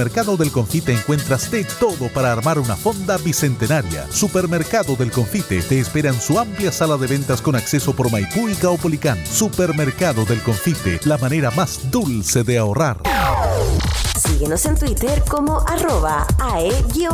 Mercado del Confite encuentras de todo para armar una fonda bicentenaria. Supermercado del Confite te espera en su amplia sala de ventas con acceso por Maipú y Caupolicán. Supermercado del Confite, la manera más dulce de ahorrar. Síguenos en Twitter como arroba ae-radio.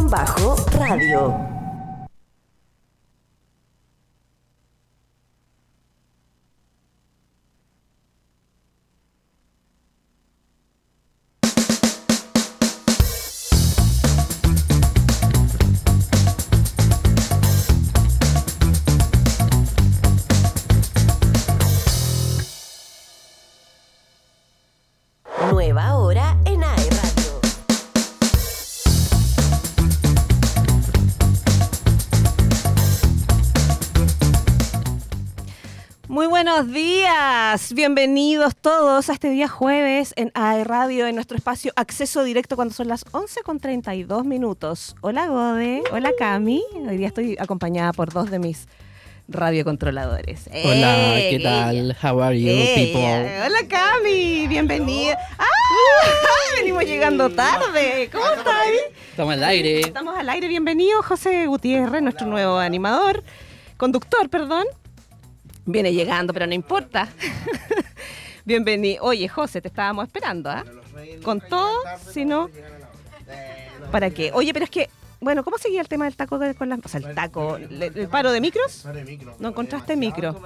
Buenos días. Bienvenidos todos a este día jueves en AE Radio, en nuestro espacio Acceso Directo cuando son las 11 con 32 minutos. Hola Gode, hola Cami. Hoy día estoy acompañada por dos de mis radiocontroladores. Hola, ¿qué tal? How are you, people? Hola Cami, bienvenida. ¡Ah! Venimos llegando tarde. ¿Cómo estás? Estamos al aire. Estamos al aire. Bienvenido José Gutiérrez, nuestro nuevo animador, conductor, perdón. Viene llegando, pero no importa. Bienvenido. Oye, José, te estábamos esperando, ¿ah? Con todo, si no. ¿Para qué? Oye, pero es que, bueno, ¿cómo seguía el tema del taco con las. O sea, el taco, el, paro de micros? ¿No encontraste micro?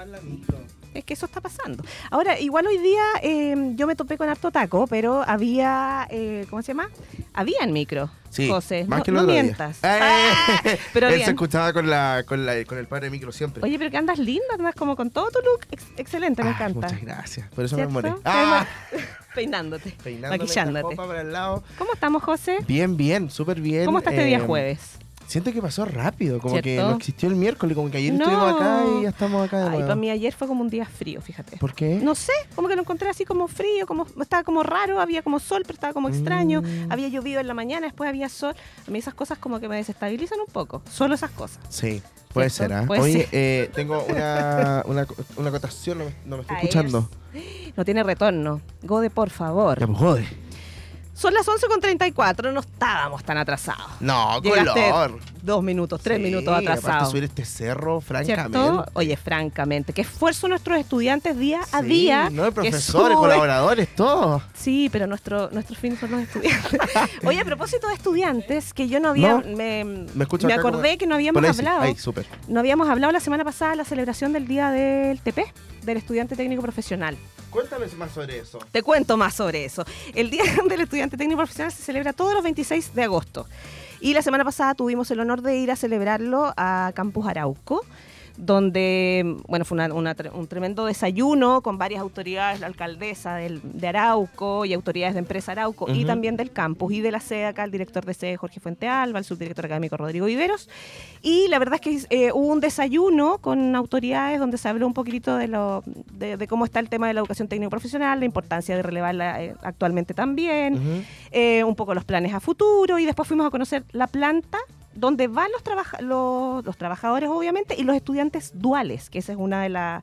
Es que eso está pasando. Ahora, igual hoy día eh, yo me topé con harto taco, pero había, eh, ¿cómo se llama? Había en micro. Sí, José, más no, que no mientas. Eh, ah, pero Él se escuchaba con, la, con, la, con el padre de micro siempre. Oye, pero que andas linda, andas como con todo tu look. excelente, me ah, encanta. Muchas gracias. Por eso me moré. Ah. Peinándote, maquillándote. Para el lado. ¿Cómo estamos, José? Bien, bien, súper bien. ¿Cómo está este día jueves? Siento que pasó rápido, como que no existió el miércoles, como que ayer estuvimos acá y ya estamos acá. De Ay, para mí ayer fue como un día frío, fíjate. ¿Por qué? No sé, como que lo encontré así como frío, como estaba como raro, había como sol, pero estaba como extraño, mm. había llovido en la mañana, después había sol. A mí esas cosas como que me desestabilizan un poco, solo esas cosas. Sí. Puede ser, ¿ah? Oye, Eh, tengo una, una, una acotación, no me, estoy escuchando. No tiene retorno. Gode, por favor. Ya, pues, Gode. Son las 11.34, no estábamos tan atrasados. No, color. Dos minutos, tres minutos atrasados. subir este cerro, francamente. Oye, francamente, qué esfuerzo nuestros estudiantes día a día. No, profesores, colaboradores, todos. Sí, pero nuestro, nuestros fines son los estudiantes. Oye, a propósito de estudiantes, que yo no había. Me, me, acordé que no habíamos hablado. Ahí, súper. No habíamos hablado la semana pasada de la celebración del día del TP, del estudiante técnico profesional. Cuéntame más sobre eso. Te cuento más sobre eso. El Día del Estudiante Técnico Profesional se celebra todos los 26 de agosto. Y la semana pasada tuvimos el honor de ir a celebrarlo a Campus Arauco donde, bueno, fue un tremendo desayuno con varias autoridades, la alcaldesa de Arauco y autoridades de empresa Arauco y también del campus y de la sede acá, el director de sede Jorge Fuente Alba, el subdirector académico Rodrigo Viveros. Y la verdad es que eh, hubo un desayuno con autoridades donde se habló un poquito de, lo, de, cómo está el tema de la educación técnico profesional, la importancia de relevarla eh, actualmente también, eh, un poco los planes a futuro y después fuimos a conocer la planta donde van los, los, trabajadores, obviamente, y los estudiantes duales, que esa es una de,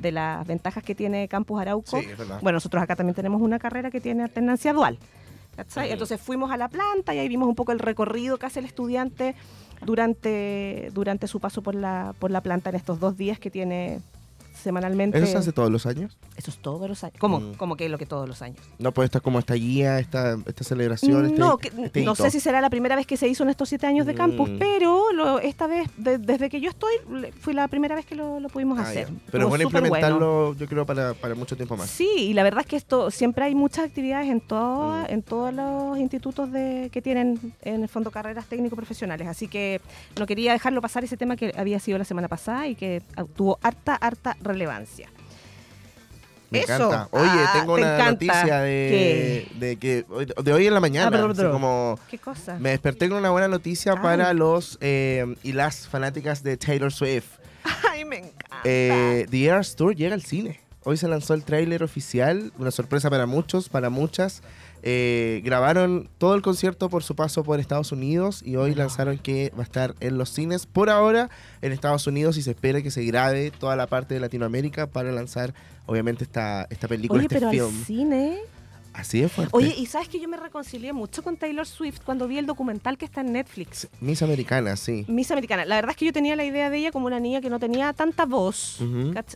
de las ventajas que tiene Campus Arauco. bueno, nosotros acá también tenemos una carrera que tiene alternancia dual. Entonces fuimos a la planta y ahí vimos un poco el recorrido que hace el estudiante durante, durante su paso por la, por la planta en estos dos días que tiene semanalmente. ¿Eso se hace todos los años? Eso es todos los años. ¿Cómo? Mm. ¿Cómo que es lo que todos los años? No, pues esta como esta guía, esta, esta celebración. Este no, este no sé si será la primera vez que se hizo en estos siete años de campus, mm. pero esta vez, desde que yo estoy, fue la primera vez que lo, pudimos ah, hacer. Pero bueno implementarlo, yo creo, para, para, mucho tiempo más. Sí, y la verdad es que esto siempre hay muchas actividades en, todo, mm. en todos los institutos de, que tienen en el fondo carreras técnico-profesionales. Así que no quería dejarlo pasar ese tema que había sido la semana pasada y que tuvo harta, harta relevancia. Me encanta. Oye, ah, tengo una noticia de, de, que de hoy en la mañana. Ah, como ¿Qué cosa? Me desperté con una buena noticia para los eh, y las fanáticas de Taylor Swift. Ay, me encanta. Eh, The Eras Tour llega al cine. Hoy se lanzó el tráiler oficial, una sorpresa para muchos, para muchas. Eh, grabaron todo el concierto por su paso por Estados Unidos y hoy lanzaron que va a estar en los cines por ahora en Estados Unidos y se espera que se grabe toda la parte de Latinoamérica para lanzar obviamente esta, esta película, Oye, este pero film. Al cine Así es fuerte. Oye, y sabes que yo me reconcilié mucho con Taylor Swift cuando vi el documental que está en Netflix. Miss Americana, sí. Miss Americana. La verdad es que yo tenía la idea de ella como una niña que no tenía tanta voz,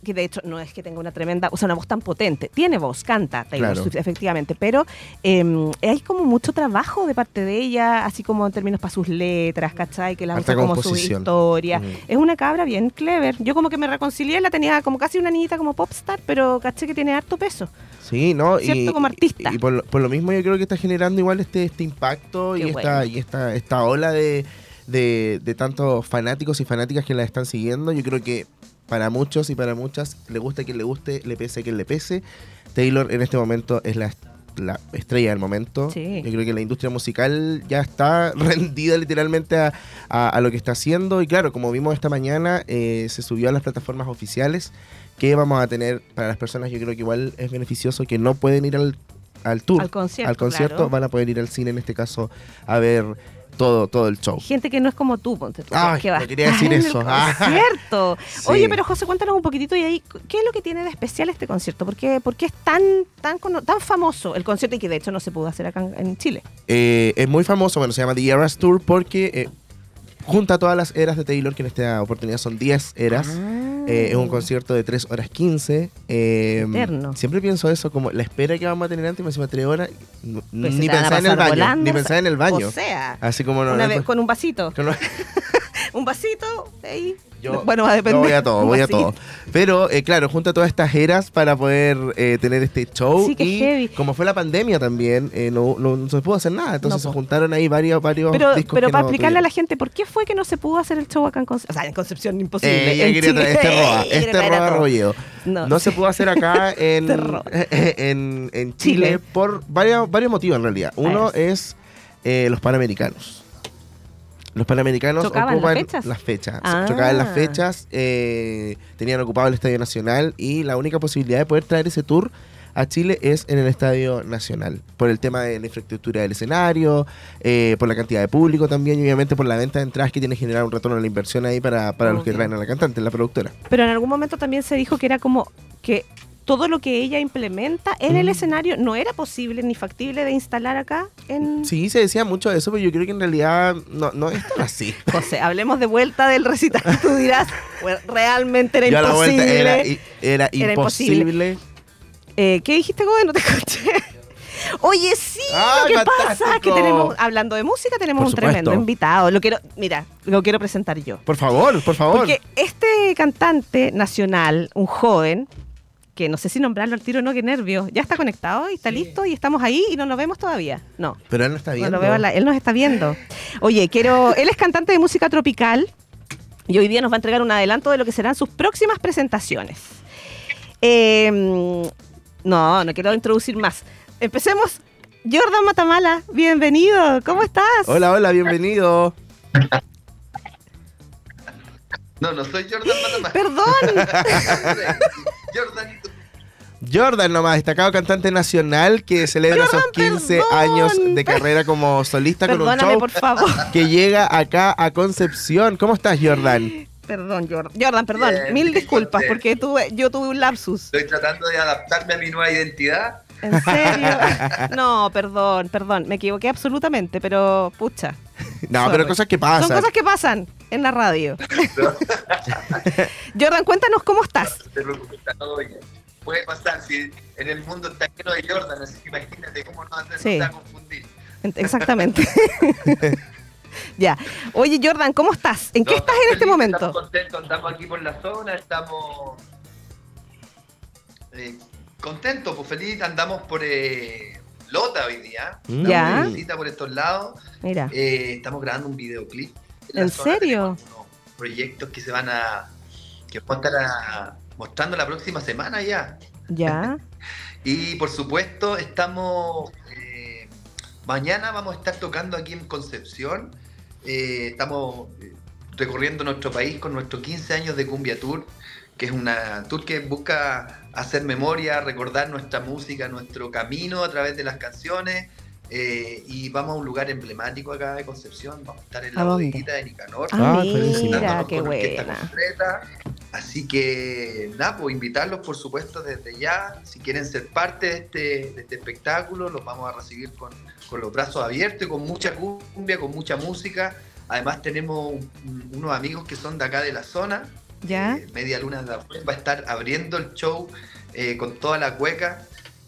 que de hecho no es que tenga una tremenda, o sea, una voz tan potente. Tiene voz, canta Taylor Claro. Swift, efectivamente, pero eh, hay como mucho trabajo de parte de ella, así como en términos para sus letras, ¿cachai? Que Harta usa como su historia. Es una cabra bien clever. Yo como que me reconcilié, la tenía como casi una niñita como popstar, pero caché que tiene harto peso. Sí, ¿no? Cierto, como artista. Y, por, lo, por lo mismo yo creo que está generando igual este, este impacto y, esta, y esta, esta ola de, de, de tantos fanáticos y fanáticas que la están siguiendo. Yo creo que para muchos y para muchas, le guste a quien le guste, le pese a quien le pese. Taylor en este momento es la, la estrella del momento. Sí. Yo creo que la industria musical ya está rendida literalmente a, a- a lo que está haciendo. Y claro, como vimos esta mañana, eh, se subió a las plataformas oficiales que vamos a tener para las personas. Yo creo que igual es beneficioso que no pueden ir al, al tour, Al concierto, al concierto, claro. van a poder ir al cine en este caso a ver todo, todo el show. Gente que no es como tú, ponte tú. Ay, que no quería decir eso. Ah. Sí. Oye, pero José, cuéntanos un poquitito y ahí, ¿qué es lo que tiene de especial este concierto? ¿Por qué, por qué es tan, tan, tan famoso el concierto y que de hecho no se pudo hacer acá en, Chile? Eh, es muy famoso, bueno, se llama The Eras Tour porque eh, junta todas las eras de Taylor, que en esta oportunidad son 10 eras. Eh, es un concierto de 3 horas 15. eh, Eterno. Siempre pienso eso, como la espera que vamos a tener antes, me encima 3 horas. Pues ni pensar en el baño. ni pensar en el baño. O sea, Así como no. una vez con un vasito. con- Un vasito ahí. Yo, bueno, va a depender. voy a todo, voy a todo. Pero, eh, claro, junta todas estas eras para poder eh, tener este show. Sí, qué y heavy. como fue la pandemia también, eh, no, no- no se pudo hacer nada. Entonces No, se juntaron ahí varios, varios Pero, discos pero que para explicarle a la gente, ¿por qué fue que no se pudo hacer el show acá en Concepción? O sea, en Concepción imposible. Eh, en Chile. traer este quería este a todo. rolleo. No. No se pudo hacer acá en, Este roa. en, en Chile, Chile. por varios, varios motivos en realidad. Uno es eh, los panamericanos. Los panamericanos ¿Chocaban las ocupan fechas? las fechas. Ah. Chocaban las fechas, eh, tenían ocupado el Estadio Nacional y la única posibilidad de poder traer ese tour a Chile es en el Estadio Nacional. Por el tema de la infraestructura del escenario, eh, por la cantidad de público también y obviamente por la venta de entradas que tiene que generar un retorno a la inversión ahí para, para los que Obvio. traen a la cantante, la productora. Pero en algún momento también se dijo que era como que todo lo que ella implementa en el Mm. escenario no era posible ni factible de instalar acá en Sí, se decía mucho de eso, pero yo creo que en realidad no, no es tan así. José. Hablemos de vuelta del recital. Tú dirás, "Bueno, realmente era Yo a la imposible. era, i- era Era imposible. imposible. Eh, ¿Qué dijiste, Gobe? No te escuché. Oye, sí, Ah, lo que pasa es que tenemos, hablando de música, tenemos Por un tremendo invitado. Lo quiero, mira, lo quiero presentar yo. Por favor, por favor. Porque este cantante nacional, un joven, que no sé si nombrarlo al tiro o no, qué nervio, ya está conectado y está listo y estamos ahí y no nos vemos todavía. No. Pero él no está No viendo. lo veo, a la- él nos está viendo. Oye, quiero. Él es cantante de música tropical y hoy día nos va a entregar un adelanto de lo que serán sus próximas presentaciones. Eh, no, no quiero introducir más. Empecemos. Jordan Matamala, bienvenido. ¿Cómo estás? Hola, hola, bienvenido. No, no soy Jordan Matamás. Perdón. Jordanito. Jordan nomás, destacado cantante nacional que celebra Jordan, sus 15 perdón. años de carrera como solista con un Perdóname, show por favor. que llega acá a Concepción. ¿Cómo estás, Jordan? Perdón, Jordan. Jordan, perdón. Bien, Mil disculpas bien. porque tuve, yo tuve un lapsus. Estoy tratando de adaptarme a mi nueva identidad. ¿En serio? No, perdón, perdón. Me equivoqué absolutamente, pero pucha. No, Sorry. pero cosas que pasan. Son cosas que pasan en la radio. Jordan, cuéntanos cómo estás. No te preocupes, está todo bien. Puede pasar si en el mundo está lleno de Jordan, así que imagínate cómo no no Sí. a confundir. Exactamente. ya. Oye, Jordan, ¿cómo estás? ¿En qué No, estás en este momento? Estamos contentos, estamos aquí por la zona, estamos eh, contentos, pues feliz, andamos por eh, Lota hoy día. Mm. Ya. Por estos lados. Mira. Eh, estamos grabando un videoclip. ¿En serio? proyectos que se van a. que vamos a estar a- mostrando la próxima semana ya. Ya. Y por supuesto, estamos. eh, mañana vamos a estar tocando aquí en Concepción. Estamos recorriendo nuestro país con nuestros 15 años de Cumbia Tour, que es una tour que busca hacer memoria, recordar nuestra música, nuestro camino a través de las canciones. eh, y vamos a un lugar emblemático acá de Concepción. Vamos a estar en ¿A la dónde? bodeguita de Nicanor. Ah, Ah, mira, qué buena. completa. Así que, nada, pues invitarlos, por supuesto, desde ya. Si quieren ser parte de este, de este espectáculo, los vamos a recibir con, con los brazos abiertos y con mucha cumbia, con mucha música. Además, tenemos un- unos amigos que son de acá de la zona. ¿Ya? Eh, Media Luna va a estar abriendo el show eh, con toda la cueca,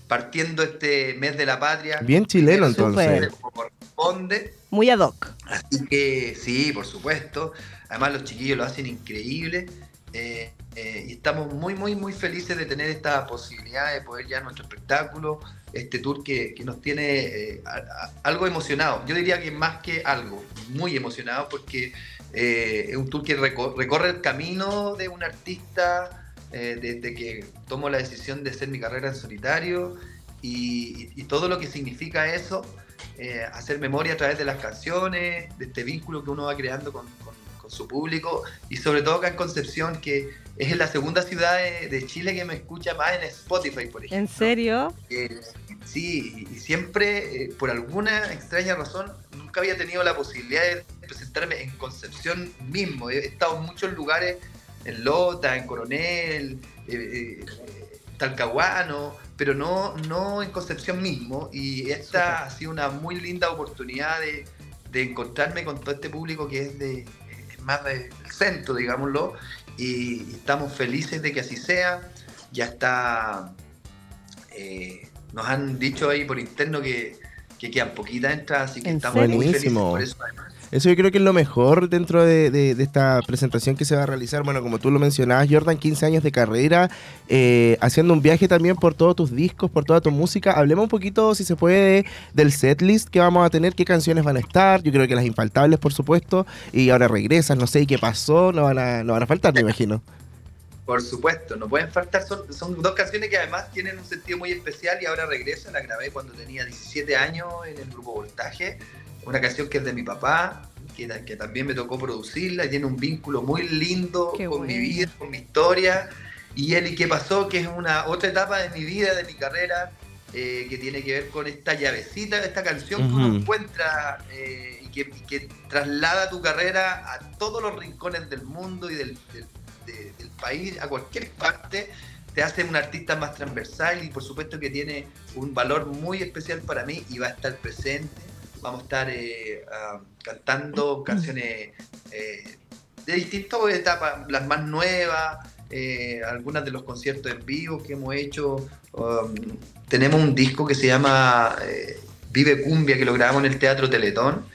partiendo este mes de la patria. Bien chileno entonces. Como corresponde. Muy ad hoc. Así que sí, por supuesto. Además los chiquillos lo hacen increíble. eh, eh, y estamos muy, muy, muy felices de tener esta posibilidad de poder ya nuestro espectáculo, este tour que, que nos tiene eh, a- a- algo emocionado. Yo diría que más que algo, muy emocionado porque eh, es un tour que reco- recorre el camino de un artista eh, desde que tomo la decisión de hacer mi carrera en solitario y, y todo lo que significa eso eh, hacer memoria a través de las canciones, de este vínculo que uno va creando con, con- con su público y sobre todo acá en Concepción, que es la segunda ciudad de, de Chile que me escucha más en Spotify, por ejemplo. ¿En serio? Eh, sí, y y siempre, eh, por alguna extraña razón, nunca había tenido la posibilidad de presentarme en Concepción mismo. He estado en muchos lugares, en Lota, en Coronel, eh, eh, Talcahuano, pero no, no en Concepción mismo. Y esta ha sido una muy linda oportunidad de, de encontrarme con todo este público que es de es más del centro, digámoslo. Y, estamos felices de que así sea. Ya está eh, nos han dicho ahí por interno que, que quedan poquitas entradas, así que ¿En estamos serio? muy felices por eso. además. Eso yo creo que es lo mejor dentro de, esta presentación que se va a realizar. Bueno, como tú lo mencionabas, Jordan, 15 años de carrera, eh, haciendo un viaje también por todos tus discos, por toda tu música. Hablemos un poquito, si se puede, del setlist que vamos a tener, qué canciones van a estar. Yo creo que las infaltables, por supuesto. Y ahora regresas, no sé, ¿y qué pasó? No van a, no van a faltar, me imagino. Por supuesto, no pueden faltar. Son, son dos canciones que además tienen un sentido muy especial y ahora regreso. La grabé cuando tenía 17 años en el grupo Voltaje. Una canción que es de mi papá, que, ta- que también me tocó producirla y tiene un vínculo muy lindo Qué con mi bueno. vida, con mi historia. Y él y qué pasó, que es una otra etapa de mi vida, de mi carrera, eh, que tiene que ver con esta llavecita, esta canción que uno encuentra eh, y, que, y que traslada tu carrera a todos los rincones del mundo y del, del- de- del país, a cualquier parte, te hace un artista más transversal y por supuesto que tiene un valor muy especial para mí y va a estar presente. Vamos a estar eh, cantando canciones eh, de distintas etapas, las más nuevas, eh, algunas de los conciertos en vivo que hemos hecho. Um, tenemos un disco que se llama Vive Cumbia, que lo grabamos en el Teatro Teletón.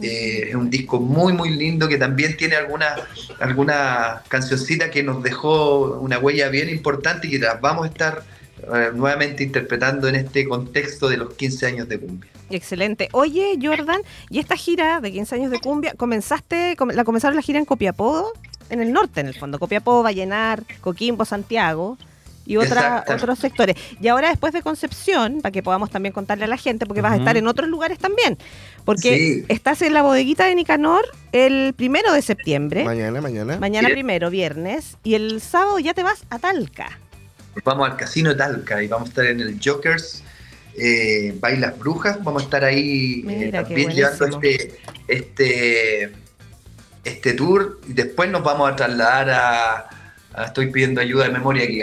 Es un disco muy, muy lindo que también tiene algunas alguna cancioncita que nos dejó una huella bien importante y que las vamos a estar eh, nuevamente interpretando en este contexto de los 15 años de cumbia. Excelente. Oye, Jordan, ¿y esta gira de 15 años de cumbia, comenzaste, com- la comenzaron la gira en Copiapó, en el norte en el fondo, Copiapó, Vallenar, Coquimbo, Santiago y otra, otros sectores. Y ahora después de Concepción, para que podamos también contarle a la gente, porque vas a estar en otros lugares también, porque Sí. estás en la bodeguita de Nicanor el primero de septiembre, Mañana, mañana. mañana primero, viernes, y el sábado ya te vas a Talca. Vamos al Casino de Talca y vamos a estar en el Jokers eh, Bailas Brujas. Vamos a estar ahí eh, Mira, también llevando este, este, este tour. Y después nos vamos a trasladar a, a- Estoy pidiendo ayuda de memoria aquí.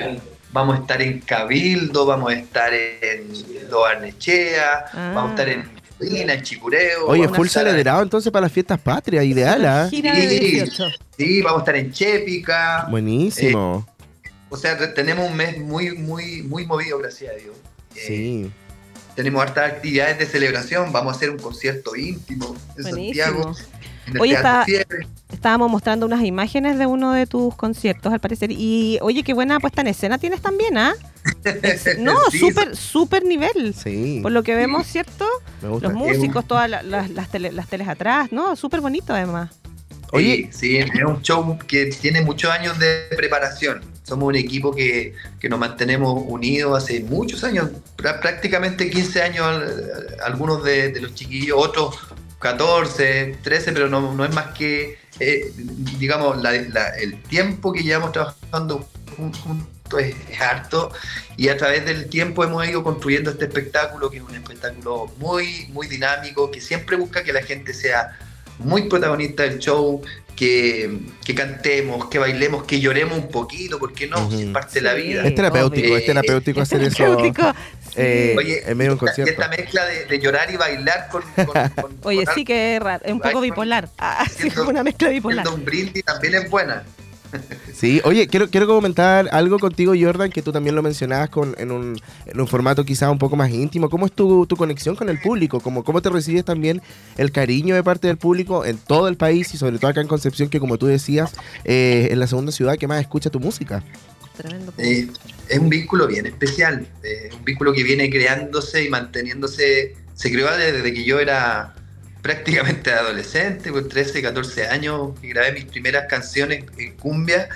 Vamos a estar en Cabildo, vamos a estar en Doarnechea, Ah. vamos a estar en Medina, en Chicureo. Oye, full estar- celebrado entonces para las fiestas patrias, ideal, ¿ah? De Sí. 18. Sí, vamos a estar en Chépica. Buenísimo. O sea, tenemos un mes muy, muy, muy movido, gracias a Dios. Eh, sí. Tenemos hartas actividades de celebración. Vamos a hacer un concierto íntimo en Santiago. Buenísimo. En el Oye, Teatro está-. Estábamos mostrando unas imágenes de uno de tus conciertos, al parecer. Y oye, qué buena puesta en escena tienes también, ¿ah? No, Sí, súper, súper nivel. Sí. Por lo que vemos, ¿cierto? Me gusta. Los músicos, todas la- la- las, tele- las teles atrás, ¿no? Súper bonito además. Oye- Sí, sí, es un show que tiene muchos años de preparación. Somos un equipo que, que nos mantenemos unidos hace muchos años, prá- prácticamente 15 años, algunos de, los chiquillos, otros 14, 13, pero no, es más que, eh, digamos, la- el tiempo que llevamos trabajando jun- juntos es, es harto y a través del tiempo hemos ido construyendo este espectáculo que es un espectáculo muy, muy dinámico, que siempre busca que la gente sea muy protagonista del show, que, que cantemos, que bailemos, que lloremos un poquito, porque no, Ujú. es parte de la vida. Es terapéutico, es terapéutico hacer eso Terapéutico. eh, Oye, en medio de un esta- concierto. esta mezcla de, de llorar y bailar con... con- con- Oye, con sí que es raro, es un poco bipolar. Ah, sí, una mezcla bipolar. un brindis también es buena. Sí, oye, quiero, quiero comentar algo contigo, Jordan, que tú también lo mencionabas con, en, un, en un formato quizás un poco más íntimo. ¿Cómo es tu, tu conexión con el público? ¿Cómo, ¿Cómo te recibes también el cariño de parte del público en todo el país y sobre todo acá en Concepción, que como tú decías, eh, es la segunda ciudad que más escucha tu música? Tremendo. Eh, es un vínculo bien especial, eh, un vínculo que viene creándose y manteniéndose, se creó desde que yo era prácticamente adolescente, con 13, 14 años, y grabé mis primeras canciones en cumbia.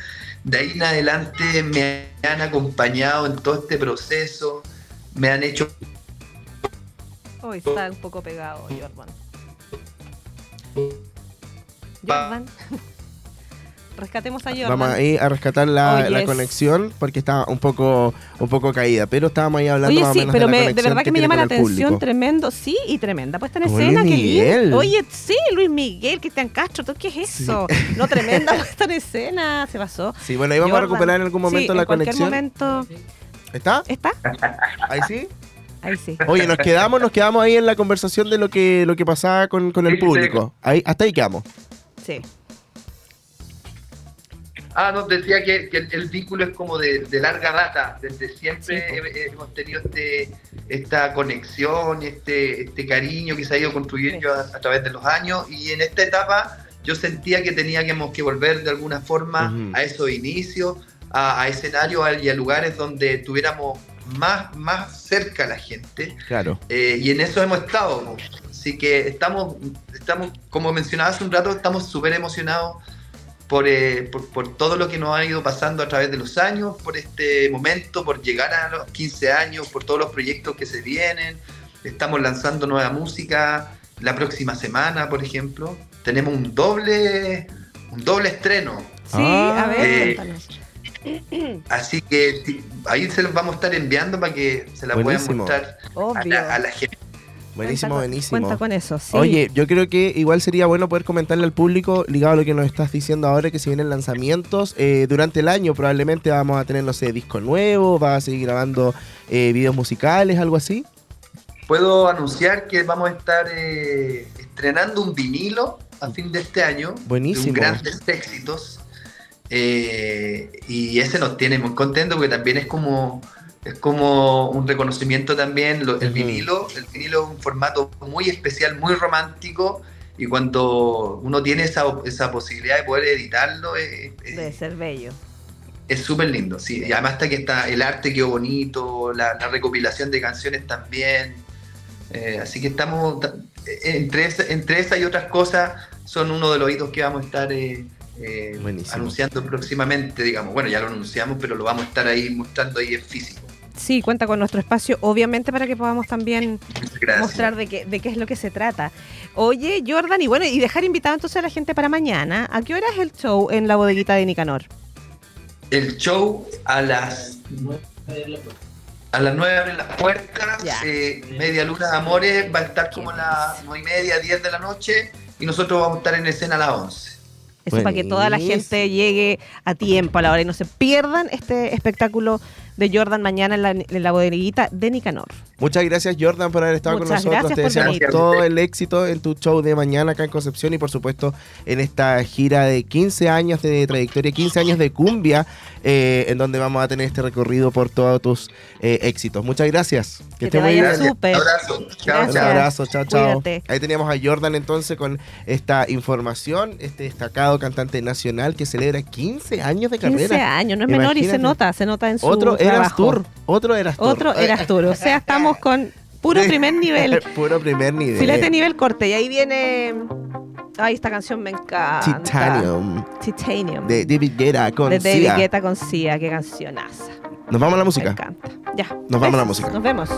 De ahí en adelante me han acompañado en todo este proceso, me han hecho Hoy está un poco pegado, Jordan. Jordan. Rescatemos a Jordan. Vamos ahí a rescatar la, Oh, la yes. conexión porque está un poco, un poco caída, pero estábamos ahí hablando Oye, más sí, menos pero de, la me- de conexión verdad que me llama la atención, público. tremendo. Sí, y tremenda puesta en Como escena, Luis qué Miguel. lindo. Oye, sí, Luis Miguel, Cristian Castro, ¿tú ¿qué es eso? No, tremenda puesta en escena, se pasó. Sí, bueno, ahí vamos a recuperar en algún momento Sí, la en cualquier conexión. momento. ¿Está? ¿Está? Ahí sí. Ahí sí. Oye, nos quedamos, nos quedamos ahí en la conversación de lo que, lo que pasaba con, con el Sí, sí. público. Ahí, hasta ahí quedamos. Sí. Ah, no, decía que, que el, el vínculo es como de, de larga data. Desde siempre Sí, hemos tenido este, esta conexión, este, este cariño que se ha ido construyendo a, a través de los años. Y en esta etapa yo sentía que teníamos que volver de alguna forma Ujú. a esos inicios, a, a escenarios y a lugares donde tuviéramos más, más cerca a la gente. Claro. Eh, y en eso hemos estado. Así que estamos, estamos, como mencionaba hace un rato, estamos súper emocionados por, eh, por, por todo lo que nos ha ido pasando a través de los años, por este momento, por llegar a los 15 años, por todos los proyectos que se vienen. Estamos lanzando nueva música la próxima semana, por ejemplo. Tenemos un doble, un doble estreno. Sí, Ah. a ver, Eh, cuéntanos. Así que ahí se los vamos a estar enviando para que se la puedan mostrar a Obvio. la, a la gente. Buenísimo, Cuenta buenísimo. Cuenta con eso, sí. Oye, yo creo que igual sería bueno poder comentarle al público, ligado a lo que nos estás diciendo ahora, que si vienen lanzamientos, eh, durante el año probablemente vamos a tener, no sé, disco nuevo, va a seguir grabando eh, videos musicales, algo así. Puedo anunciar que vamos a estar eh, estrenando un vinilo a fin de este año. Buenísimo. De grandes éxitos. Eh, y ese nos tiene muy contentos porque también es como, es como un reconocimiento también. lo- el vinilo, el vinilo es un formato muy especial, muy romántico. Y cuando uno tiene esa, esa posibilidad de poder editarlo, eh, Debe ser bello. es súper lindo, sí. Y además está que está el arte quedó bonito, la, la recopilación de canciones también. Eh, así que estamos, ta- eh, entre, esa- entre esas y otras cosas, son uno de los hitos que vamos a estar eh, eh, anunciando próximamente, digamos. Bueno, ya lo anunciamos, pero lo vamos a estar ahí mostrando ahí en físico. Sí, cuenta con nuestro espacio, obviamente, para que podamos también gracias. mostrar de qué, de qué es lo que se trata. Oye, Jordan, y bueno, y dejar invitado entonces a la gente para mañana. ¿A qué hora es el show en la bodeguita de Nicanor? El show a las a las 9 abren las puertas, eh, Media Luna de Amores va a estar como a las 9 y media, 10 de la noche y nosotros vamos a estar en escena a las 11. Eso para que toda la gente Buenísimo. llegue a tiempo a la hora y no se pierdan este espectáculo de Jordan mañana en la, bodeguita de Nicanor. Muchas gracias Jordan por haber estado Muchas con nosotros. Te deseamos venir. todo el éxito en tu show de mañana acá en Concepción y por supuesto en esta gira de 15 años de trayectoria, 15 años de cumbia, eh, en donde vamos a tener este recorrido por todos tus eh, éxitos. Muchas gracias. Que esté te muy bien. Gracias. súper. Abrazo. Chao. Un abrazo, chao, chao. Ahí teníamos a Jordan entonces con esta información, este destacado cantante nacional que celebra 15 años de 15 carrera. años, no es menor y se nota, se nota en su Otro Eras. Tour, otro Eras Tour. Otro Eras Tour. O sea, estamos con puro primer nivel. Puro primer nivel. Filete nivel corte. Y ahí viene. Ay, esta canción me encanta. Titanium Titanium. de David Guetta con de David Sia. Guetta con Sia. Qué cancionaza. Nos vamos a la Me música. encanta. Ya. Nos vamos a la música. Nos vemos.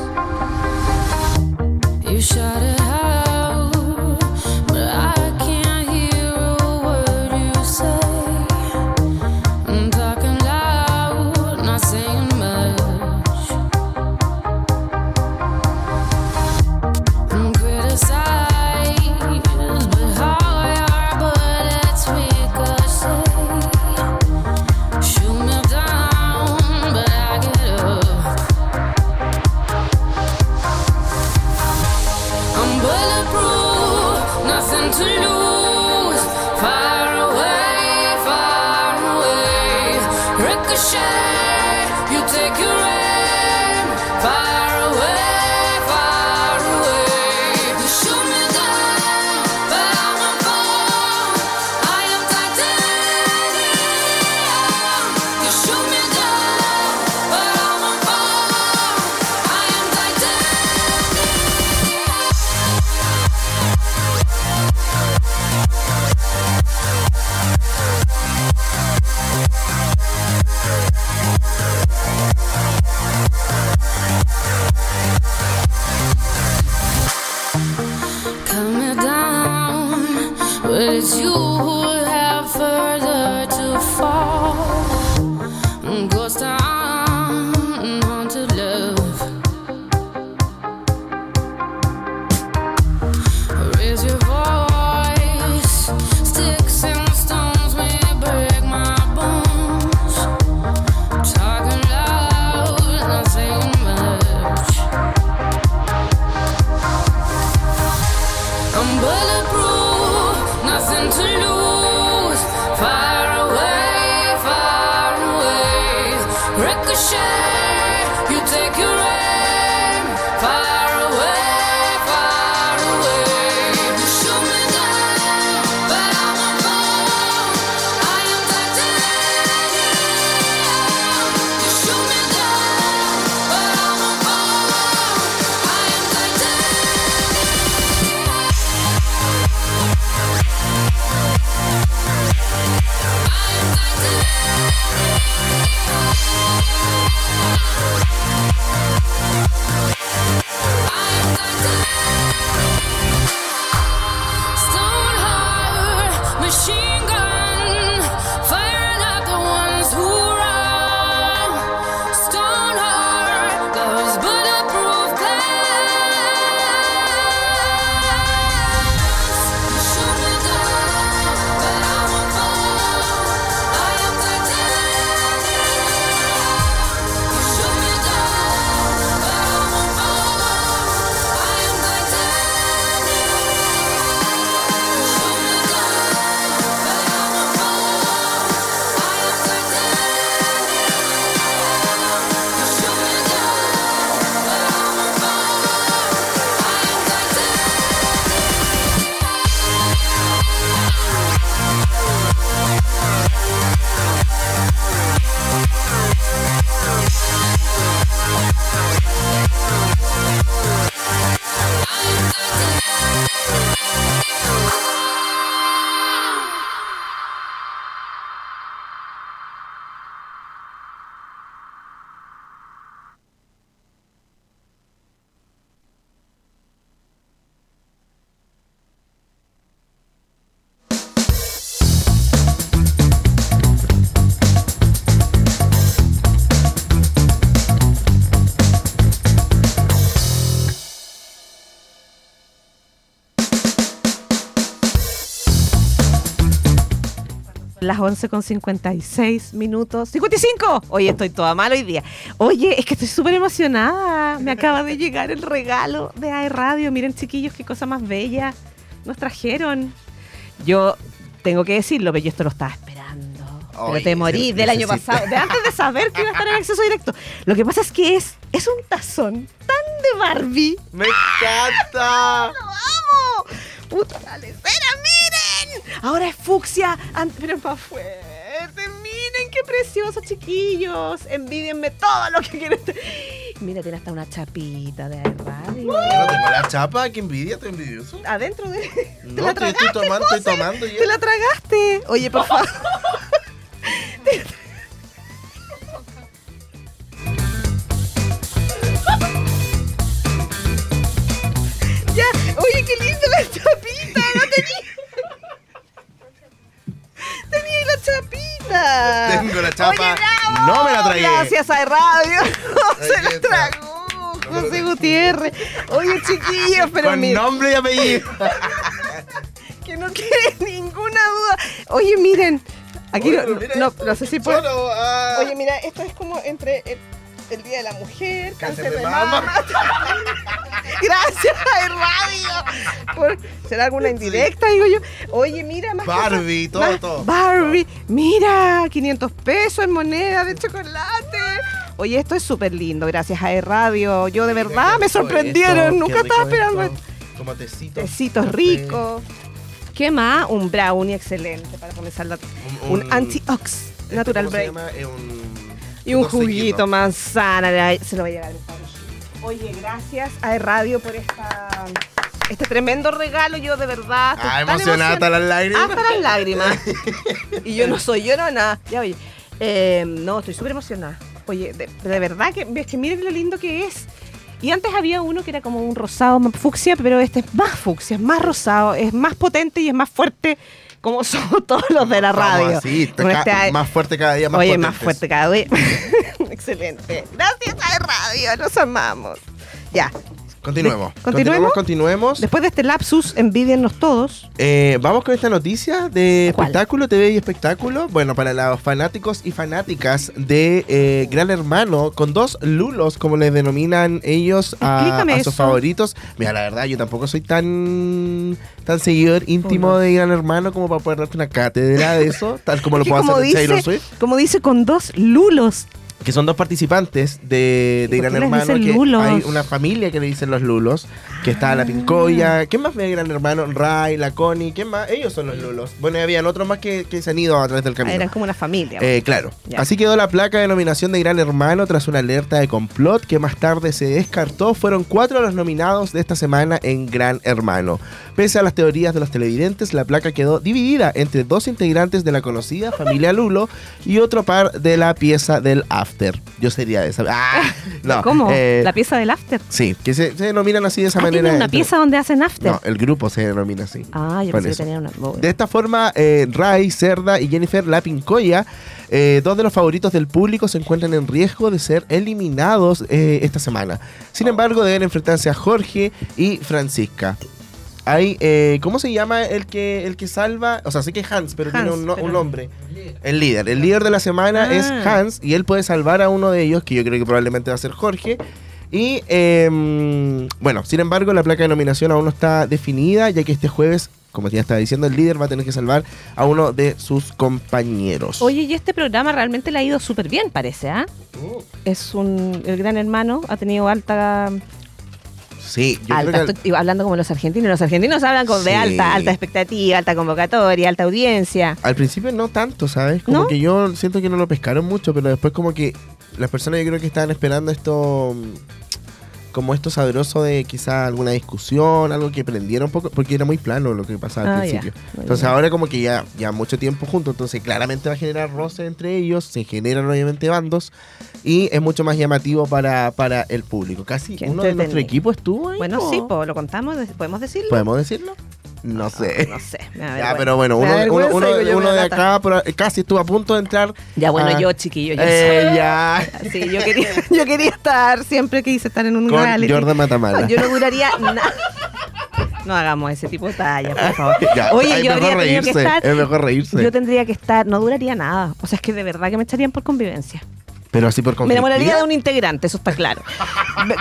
Las 11 con 56 minutos. ¡55! Oye, estoy toda mal hoy día. Oye, es que estoy súper emocionada. Me acaba de llegar el regalo de AE Radio. Miren, chiquillos, qué cosa más bella nos trajeron. Yo tengo que decirlo, pero yo esto lo estaba esperando. pero Oye, te morí del año pasado, de antes de saber que iba a estar en acceso directo. Lo que pasa es que es, es un tazón tan de Barbie. ¡Me encanta! ¡Lo amo! ¡Puta lecera, miren! Ahora es fucsia, pero más fuerte. Miren qué precioso, chiquillos. Envidienme todo lo que quieren. Mira, tiene hasta una chapita de Radio. Yo no tengo la chapa, qué envidia, estoy envidioso. Adentro de. ¿Te No, la estoy, estoy tragaste, tomando, José? estoy tomando ya. Te la tragaste. Oye, por favor. ya, oye, qué linda la chapita. No tenía. Chapita. Tengo la chapa, Oye, bravo. no me la tragué. Gracias a Radio. No se la tragó. José Gutiérrez. Oye, chiquillos, pero Con mira. nombre y apellido. Que no quede ninguna duda. Oye, miren. Aquí Oye, no, no, no sé si puedo. Solo, ah. Oye, mira, esto es como entre. el- el Día de la Mujer, Cáncer cáncer de de mama. mama. Gracias a Radio. Por, ¿Será alguna indirecta, digo yo? Oye, mira, más Barbie, todo, más- todo. Barbie, mira, 500 pesos en moneda de chocolate. Oye, esto es súper lindo, gracias a Radio. Yo de verdad me sorprendieron, esto, nunca estaba esperando esto. Tecito. Tecitos ricos. ¿Qué más? Un brownie excelente para comenzar la... Un, anti-ox, ¿esto Natural cómo se break. llama? Eh, un- Y un juguito, manzana, se lo voy a llevar. Oye, gracias a Radio por esta, este tremendo regalo. Yo de verdad. Ah, emocionada hasta las lágrimas. Hasta las lágrimas. y yo no soy llorona. Ya oye. eh, no, estoy súper emocionada. Oye, de, de verdad que, ves que miren lo lindo que es. Y antes había uno que era como un rosado más fucsia, pero este es más fucsia, es más rosado, es más potente y es más fuerte, como son todos los de la radio. ca- este- más fuerte cada día, más Oye, potentes. más fuerte cada día. Excelente. Gracias a Radio, los amamos. Ya. Continuemos. ¿Continuemos? Continuemos, continuemos. Después de este lapsus, envidiennos todos. Eh, vamos con esta noticia de ¿Cuál? espectáculo, TV y espectáculo. Bueno, para los fanáticos y fanáticas de eh, Gran Hermano, con dos lulos, como les denominan ellos a, a sus favoritos. Mira, la verdad, yo tampoco soy tan tan seguidor íntimo de Gran Hermano como para poder darte una cátedra de eso, tal como lo puedo hacer en Taylor dice, Swift. como dice, con dos lulos. Que son dos participantes de, de ¿Y por Gran Hermano, que lulos? hay una familia que le dicen los lulos, que está la Pincoya, ¿quién más ve Gran Hermano? Ray, la Connie, ¿quién más? Ellos son los lulos. Bueno, y habían otros más que, que se han ido a través del Ah, camino. Eran como una familia. Eh, claro. Ya. Así quedó la placa de nominación de Gran Hermano tras una alerta de complot que más tarde se descartó. Fueron cuatro los nominados de esta semana en Gran Hermano. Pese a las teorías de los televidentes, la placa quedó dividida entre dos integrantes de la conocida familia Lulo y otro par de la pieza del After. Yo sería de esa. ¡Ah! No, ¿Cómo? eh, la pieza del after. Sí, que se, se denominan así de esa Ah, manera. tiene una entre- pieza donde hacen after. No, el grupo se denomina así. ah, yo pensé que eso. tenía una. oh, De esta forma, eh, Ray, Cerda y Jennifer Lapincoya, eh, dos de los favoritos del público, se encuentran en riesgo de ser eliminados eh, esta semana. Sin embargo, deben enfrentarse a Jorge y Francisca. Hay, eh, ¿cómo se llama el que el que salva? O sea, sé que es Hans, pero tiene un, no- pero- un nombre. El líder. El líder de la semana Ah. es Hans y él puede salvar a uno de ellos, que yo creo que probablemente va a ser Jorge. Y eh, bueno, sin embargo, la placa de nominación aún no está definida, ya que este jueves, como ya estaba diciendo, el líder va a tener que salvar a uno de sus compañeros. Oye, y este programa realmente le ha ido súper bien, parece, ¿ah? Uh, Es un. El gran hermano ha tenido alta. Sí, yo alta creo que estoy hablando como los argentinos. Los argentinos hablan con de alta, alta expectativa, alta convocatoria, alta audiencia. al principio no tanto, ¿sabes? Como ¿No? que yo siento que no lo pescaron mucho, pero después como que las personas yo creo que estaban esperando esto como esto sabroso de quizá alguna discusión, algo que prendiera un poco, porque era muy plano lo que pasaba al Ah, principio. Entonces bien. ahora como que ya, ya mucho tiempo juntos, entonces claramente va a generar roce entre ellos, se generan obviamente bandos y es mucho más llamativo para, para el público. Casi Qué uno de nuestro equipo estuvo ahí. Bueno, ¿no? sí, po, lo contamos, de- podemos decirlo. ¿Podemos decirlo? No sé. No sé. Ya, pero bueno, uno, uno- de acá pero casi estuvo a punto de entrar. Ya bueno, Ah, yo, chiquillo, yo Eh, ya. Sí, yo quería, yo quería estar, siempre quise estar en un Con reality. Jordan Matamala. Yo no duraría nada. No hagamos ese tipo de talla, por favor. Ya, Oye, es yo mejor habría tenido que reírse, estar. es mejor reírse. Yo tendría que estar, no duraría nada. O sea, es que de verdad que me echarían por convivencia. Pero así por Me enamoraría de un integrante, eso está claro.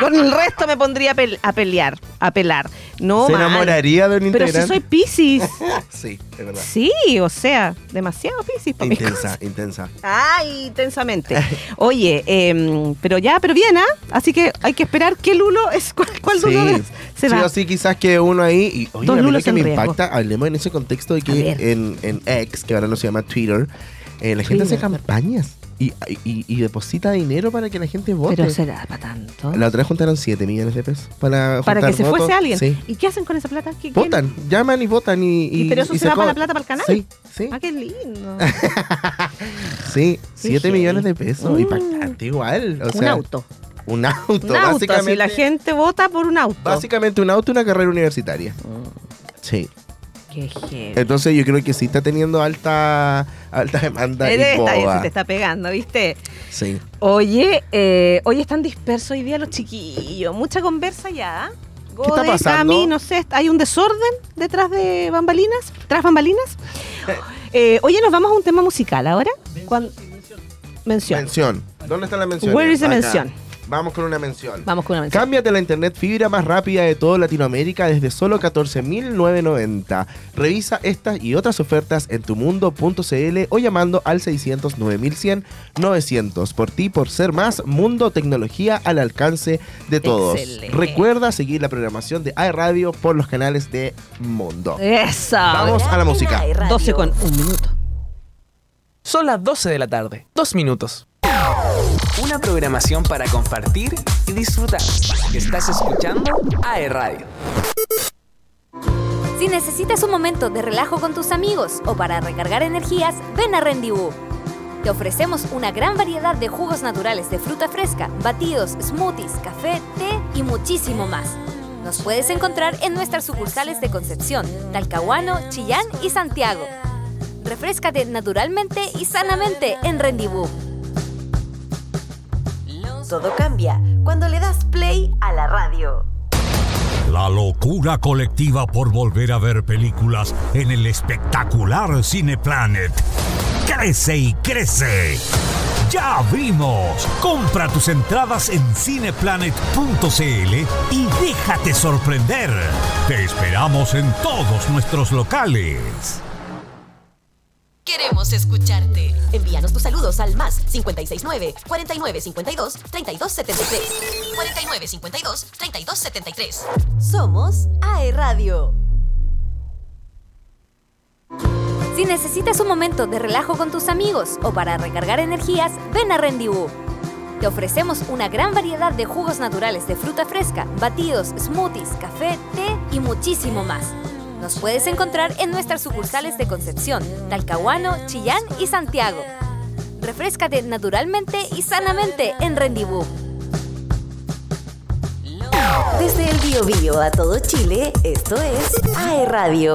Con el resto me pondría a, pel- a pelear, a pelar. No, ¿Se mal. enamoraría de un Pero integrante? si soy Piscis. Sí, es verdad. Sí, o sea, demasiado Piscis para Intensa, intensa. Ay, intensamente. Oye, em, pero ya, pero bien, ¿ah? Así que hay que esperar qué Lulo es, cuál, cuál Lulo Sí, es- se sí va. o sí, quizás que uno ahí. Y, oye, Dos lulos que me riesgo. impacta, hablemos en ese contexto de que en, en X, que ahora no se llama Twitter, eh, la gente hace campañas y, y, y deposita dinero para que la gente vote. Pero será para tanto. La otra vez juntaron 7 millones de pesos para, Para que se votos. fuese alguien. Sí. ¿Y qué hacen con esa plata? ¿Qué- qué- Votan, llaman y votan y. ¿Y y pero eso se va para la plata para el canal? Sí, sí. Ah, qué lindo. Sí, 7 heavy. millones de pesos. Mm. Impactante igual. O un auto. Un auto. Un auto. básicamente, Si la gente vota por un auto. básicamente un auto y una carrera universitaria. Sí. Qué heavy. Entonces yo creo que sí está teniendo alta, alta demanda. Y está boba. se te está pegando, ¿viste? Sí. Oye, eh, hoy están dispersos hoy día los chiquillos. Mucha conversa ya. está Gode, pasando? Cami, no sé, hay un desorden detrás de bambalinas, tras bambalinas. Eh, oye, nos vamos a un tema musical ahora. Cuan- Mención. Mención. ¿Dónde está la mención? Where is the Acá. mención? Vamos con una mención. Vamos con una mención. Cámbiate la internet fibra más rápida de toda Latinoamérica desde solo 14.990. Revisa estas y otras ofertas en tumundo.cl o llamando al 600 9100 900. Por ti, por ser más, Mundo Tecnología al alcance de todos. Excelente. Recuerda seguir la programación de iRadio por los canales de Mundo. Eso. Vamos a la música. 12 con un minuto. Son las 12 de la tarde, dos minutos. Una programación para compartir y disfrutar. Estás escuchando AE Radio. Si necesitas un momento de relajo con tus amigos o para recargar energías, ven a Rendezvous. Te ofrecemos una gran variedad de jugos naturales de fruta fresca, batidos, smoothies, café, té y muchísimo más. Nos puedes encontrar en nuestras sucursales de Concepción, Talcahuano, Chillán y Santiago. Refrescate naturalmente y sanamente en Rendezvous. Todo cambia cuando le das play a la radio. La locura colectiva por volver a ver películas en el espectacular Cineplanet. Crece y crece. Ya abrimos. Compra tus entradas en cineplanet.cl y déjate sorprender. Te esperamos en todos nuestros locales. Queremos escucharte. Envíanos tus saludos al más 569 4952 3273. 4952 3273. Somos AE Radio. Si necesitas un momento de relajo con tus amigos o para recargar energías, ven a Rendezvous. Te ofrecemos una gran variedad de jugos naturales de fruta fresca, batidos, smoothies, café, té y muchísimo más. Nos puedes encontrar en nuestras sucursales de Concepción, Talcahuano, Chillán y Santiago. Refrescate naturalmente y sanamente en Rendezvous. Desde el Bio a todo Chile, esto es AE Radio.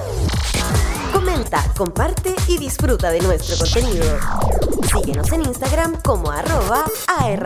Comparte y disfruta de nuestro contenido. Síguenos en Instagram como arroba AE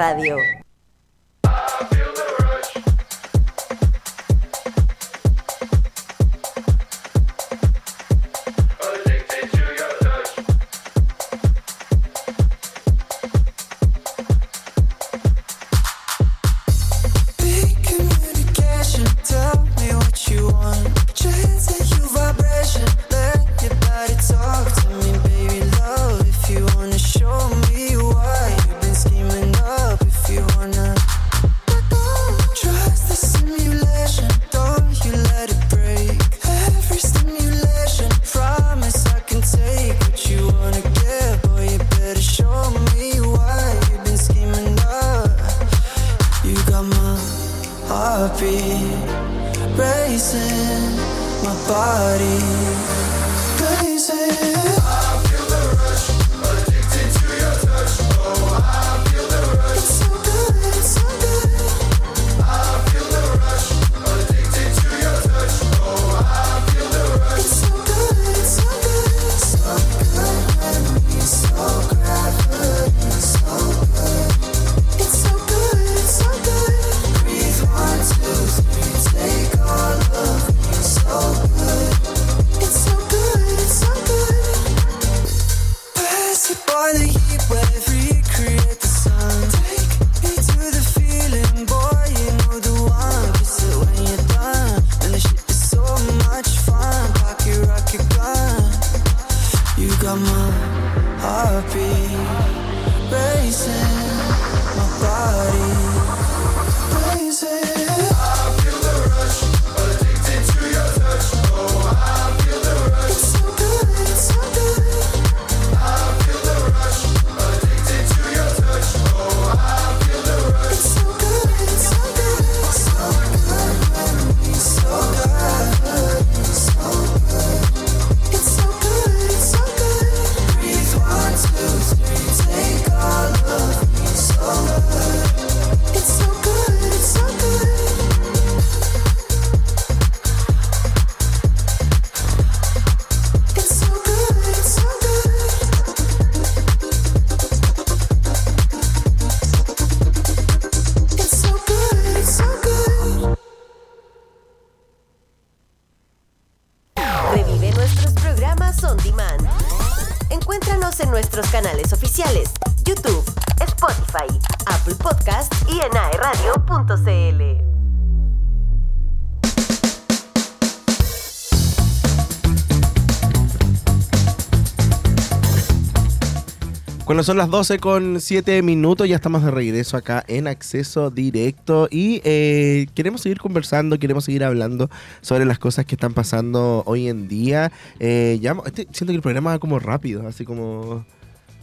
son las 12 con 7 minutos, ya estamos de regreso acá en acceso directo y eh, queremos seguir conversando, queremos seguir hablando sobre las cosas que están pasando hoy en día. Eh, ya, este- siento que el programa va como rápido, así como,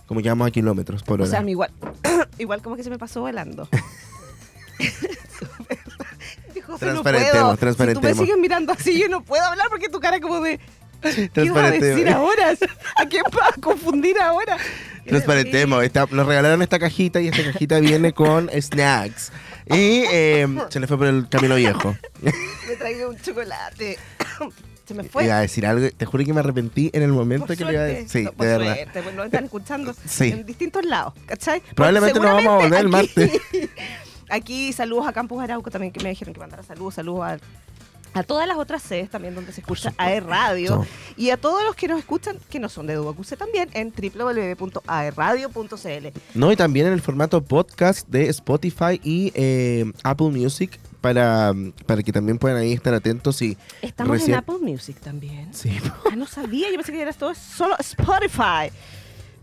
como que vamos a kilómetros por O hora. sea, a mí igual, igual como que se me pasó volando. Dijo, "Sí, no Transparentemos. Si tú me transparentemos. sigues mirando así, yo no puedo hablar porque tu cara como de... ¿Qué vas a Transparentemos. decir ahora? ¿A quién vas a confundir ahora? Transparentemos, esta- nos regalaron esta cajita y esta cajita viene con snacks. Y eh, se le fue por el camino viejo. Me traigo un chocolate. Se me fue. Iba a decir algo, te juro que me arrepentí en el momento Por que le iba a suerte. decir. Sí, No, por de verdad. suerte, pues, nos están escuchando Sí. en distintos lados, ¿cachai? Probablemente nos vamos a volver el Aquí, aquí saludos a Campus Arauco también, que me dijeron que mandara saludos, saludos a, a todas las otras sedes también donde se escucha AE Radio y a todos los que nos escuchan que no son de Duacuse también en www.aerradio.cl. No, y también en el formato podcast de Spotify y eh, Apple Music para, para que también puedan ahí estar atentos y Estamos recién- en Apple Music también. Sí. Ah, no sabía, yo pensé que era todo solo Spotify.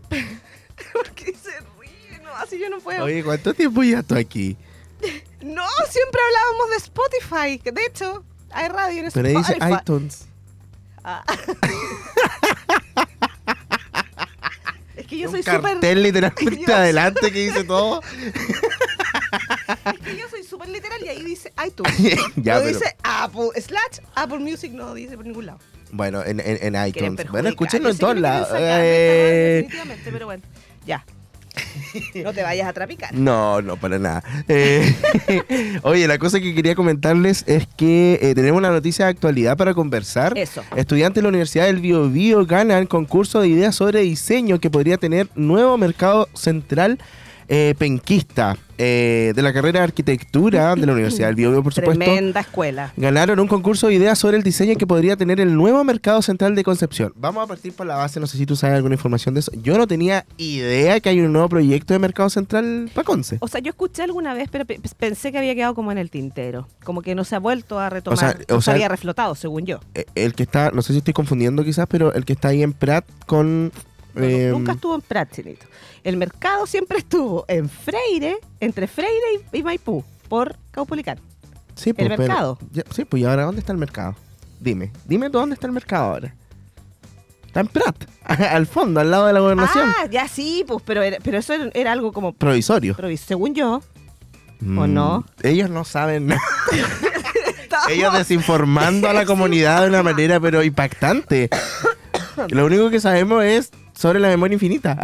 ¿Por qué se ríe? No, así yo no puedo. Oye, ¿cuánto tiempo ya estoy aquí? No, siempre hablábamos de Spotify. De hecho, hay radio en Pero ahí dice iTunes. Ah. es que yo Un soy súper. cartel literalmente adelante que dice todo. Es que yo soy súper literal y ahí dice iTunes. Ya, no pero- dice Apple slash Apple Music, no dice por ningún lado. Bueno, en, en, en Quieren iTunes. Bueno, escúchenlo en todos lados. Eh, definitivamente, pero bueno, ya. No te vayas a trapicar. No, no, para nada. Eh, oye, la cosa que quería comentarles es que eh, tenemos una noticia de actualidad para conversar. Eso. Estudiantes de la Universidad del Bio Bio ganan concurso de ideas sobre diseño que podría tener nuevo mercado central eh, penquista eh, de la carrera de arquitectura de la Universidad del Bio Bio, por supuesto. Tremenda escuela. Ganaron un concurso de ideas sobre el diseño que podría tener el nuevo mercado central de Concepción. Vamos a partir por la base, no sé si tú sabes alguna información de eso. Yo no tenía idea que hay un nuevo proyecto de mercado central para Conce. O sea, yo escuché alguna vez, pero pe- pensé que había quedado como en el tintero. Como que no se ha vuelto a retomar. O sea, no o se sea- había reflotado, según yo. Eh, El que está, no sé si estoy confundiendo quizás, pero el que está ahí en Prat con... No, eh, nunca estuvo en Prat, Chinito. El mercado siempre estuvo en Freire, entre Freire y, y Maipú, por Caupolicán. sí, el pues, pero- mercado. ya- sí, pues ¿y ahora dónde está el mercado? Dime, dime tú dónde está el mercado ahora. Está en Prat, al fondo, al lado de la gobernación. Ah, ya sí, pues, pero, era- pero eso era, era algo como... Provisorio. provis- según yo, ¿o Mm, no? Ellos no saben nada. Ellos desinformando a la comunidad de una manera pero impactante. Lo único que sabemos es sobre la memoria infinita.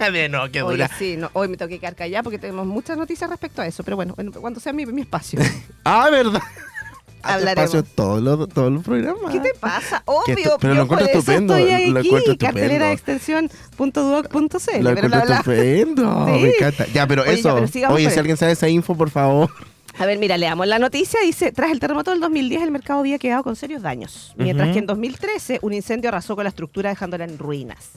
De no, qué Oye, dura. sí, no, hoy me tengo que quedar callada porque tenemos muchas noticias respecto a eso. Pero bueno, bueno, cuando sea mi, mi espacio. Ah, verdad. Hablaremos. Espacio todos los, todos los programas. ¿Qué te pasa? Obvio, pero lo encuentro eso estupendo, estoy lo aquí, encuentro cartelera extensión.duoc.cl. Lo pero encuentro estupendo. Sí. Me encanta. Ya, pero Oye, ya, eso. pero Oye, si eso. alguien sabe esa info, por favor. A ver, mira, leamos. La noticia dice, tras el terremoto del 2010 el mercado había quedado con serios daños, mientras Ujú. que en 2013 un incendio arrasó con la estructura dejándola en ruinas.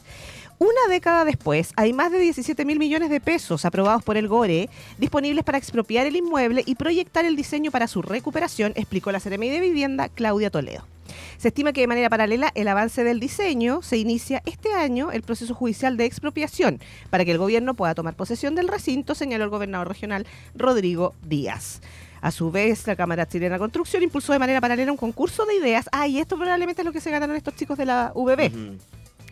Una década después, hay más de 17 mil millones de pesos aprobados por el GORE disponibles para expropiar el inmueble y proyectar el diseño para su recuperación, explicó la Seremi de Vivienda Claudia Toledo. Se estima que de manera paralela el avance del diseño se inicia este año el proceso judicial de expropiación para que el gobierno pueda tomar posesión del recinto, señaló el gobernador regional Rodrigo Díaz. A su vez, la Cámara Chilena Construcción impulsó de manera paralela un concurso de ideas. Ah, y esto probablemente es lo que se ganaron estos chicos de la VB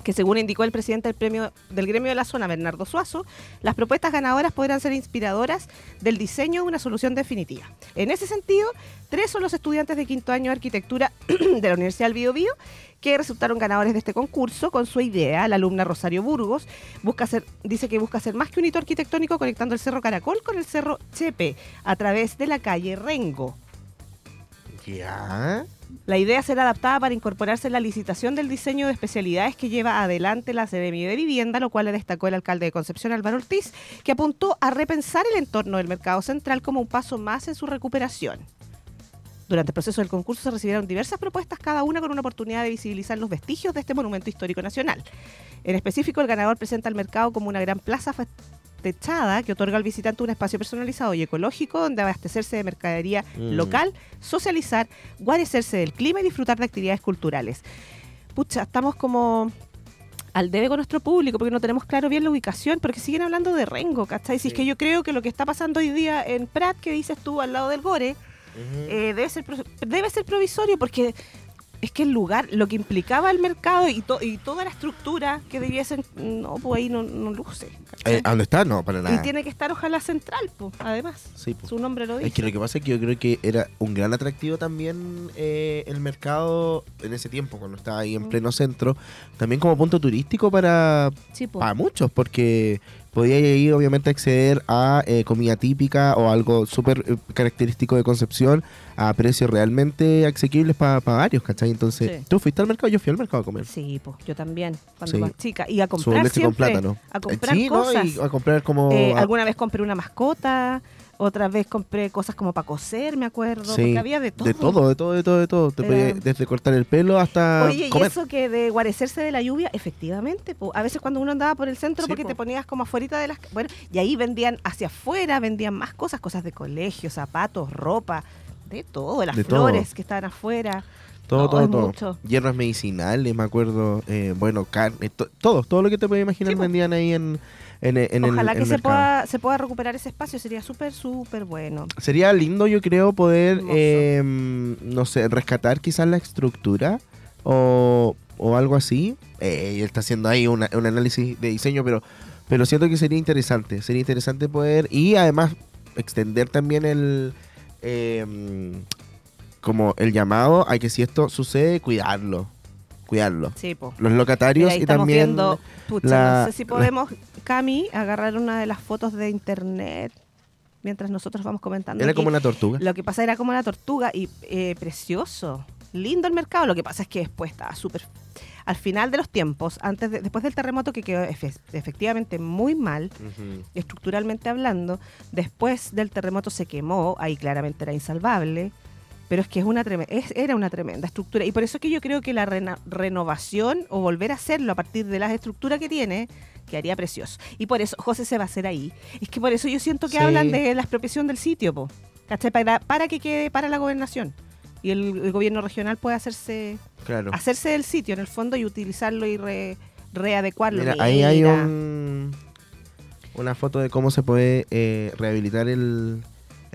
que según indicó el presidente del premio del gremio de la zona, Bernardo Suazo, las propuestas ganadoras podrán ser inspiradoras del diseño de una solución definitiva. En ese sentido, tres son los estudiantes de quinto año de arquitectura de la Universidad del Bío Bío que resultaron ganadores de este concurso con su idea. La alumna Rosario Burgos busca ser, dice que busca ser más que un hito arquitectónico conectando el Cerro Caracol con el Cerro Chepe a través de la calle Rengo. Ya. La idea será adaptada para incorporarse en la licitación del diseño de especialidades que lleva adelante la Seremi de Vivienda, lo cual le destacó el alcalde de Concepción, Álvaro Ortiz, que apuntó a repensar el entorno del mercado central como un paso más en su recuperación. Durante el proceso del concurso se recibieron diversas propuestas, cada una con una oportunidad de visibilizar los vestigios de este monumento histórico nacional. En específico, el ganador presenta al mercado como una gran plaza techada que otorga al visitante un espacio personalizado y ecológico donde abastecerse de mercadería Mm. local, socializar, guarecerse del clima y disfrutar de actividades culturales. Pucha, estamos como al debe con nuestro público porque no tenemos claro bien la ubicación, porque siguen hablando de Rengo, ¿cachai? Si es que yo creo que lo que está pasando hoy día en Prat, que dices tú, al lado del Gore, eh, debe, ser, debe ser provisorio porque es que el lugar, lo que implicaba el mercado y, to- y toda la estructura que debiesen, no, pues ahí no, no luce. Eh, ¿A dónde está? No, para nada. y tiene que estar ojalá central, pues, además. Sí, po. Su nombre lo dice. Es que lo que pasa es que yo creo que era un gran atractivo también eh, el mercado en ese tiempo, cuando estaba ahí en pleno centro, también como punto turístico para, Sí, po. para muchos, porque podía ir obviamente acceder a eh, comida típica o algo súper eh, característico de Concepción a precios realmente asequibles para varios, ¿cachai? Entonces, Sí. ¿tú fuiste al mercado? Yo fui al mercado a comer. Sí, pues yo también, cuando Sí. más chica. Y a Su comprar con plátano. A Eh, comprar sí, ¿no? Y a comprar como... Eh, a- alguna vez compré una mascota, otra vez compré cosas como para coser, me acuerdo, Sí, porque había de todo. De todo, de todo, de todo, de todo. Te Era- podía- desde cortar el pelo hasta Oye, comer. y eso que de guarecerse de la lluvia, efectivamente, po, a veces cuando uno andaba por el centro Sí, porque po. te ponías como afuera de las... Bueno, y ahí vendían hacia afuera, vendían más cosas, cosas de colegio, zapatos, ropa, de todo, las De todo. flores que estaban afuera. Todo, No, todo, todo. mucho. Hierbas medicinales, me acuerdo. eh, bueno, carne, to- todo, todo lo que te puedes imaginar Sí, vendían ahí en, en, Ojalá que el se pueda, se pueda recuperar ese espacio, sería súper, súper bueno. Sería lindo, yo creo, poder, eh, no sé, rescatar quizás la estructura o, o algo así. Eh, está haciendo ahí una- un análisis de diseño, pero, pero siento que sería interesante. Sería interesante poder y además extender también el... eh, como el llamado a que si esto sucede, cuidarlo. Cuidarlo. Sí. Los locatarios ahí y estamos también... viendo, pucha, la- no sé si la- podemos, Cami, agarrar una de las fotos de internet mientras nosotros vamos comentando. Era como una tortuga. Lo que pasa era como una tortuga y eh, precioso, lindo el mercado. Lo que pasa es que después estaba súper. Al final de los tiempos, antes de- después del terremoto que quedó efe- efectivamente muy mal, estructuralmente hablando, después del terremoto se quemó, ahí claramente era insalvable, pero es que es una es- era una tremenda estructura. Y por eso es que yo creo que la renovación o volver a hacerlo a partir de las estructuras que tiene, quedaría precioso. Y por eso José se va a hacer ahí. Es que por eso yo siento que Sí. hablan de la expropiación del sitio, po, ¿cachai? Para, para que quede para la gobernación. Y el, el gobierno regional puede hacerse Claro. hacerse del sitio en el fondo y utilizarlo y re- readecuarlo. Mira, ahí hay un, una foto de cómo se puede eh, rehabilitar el,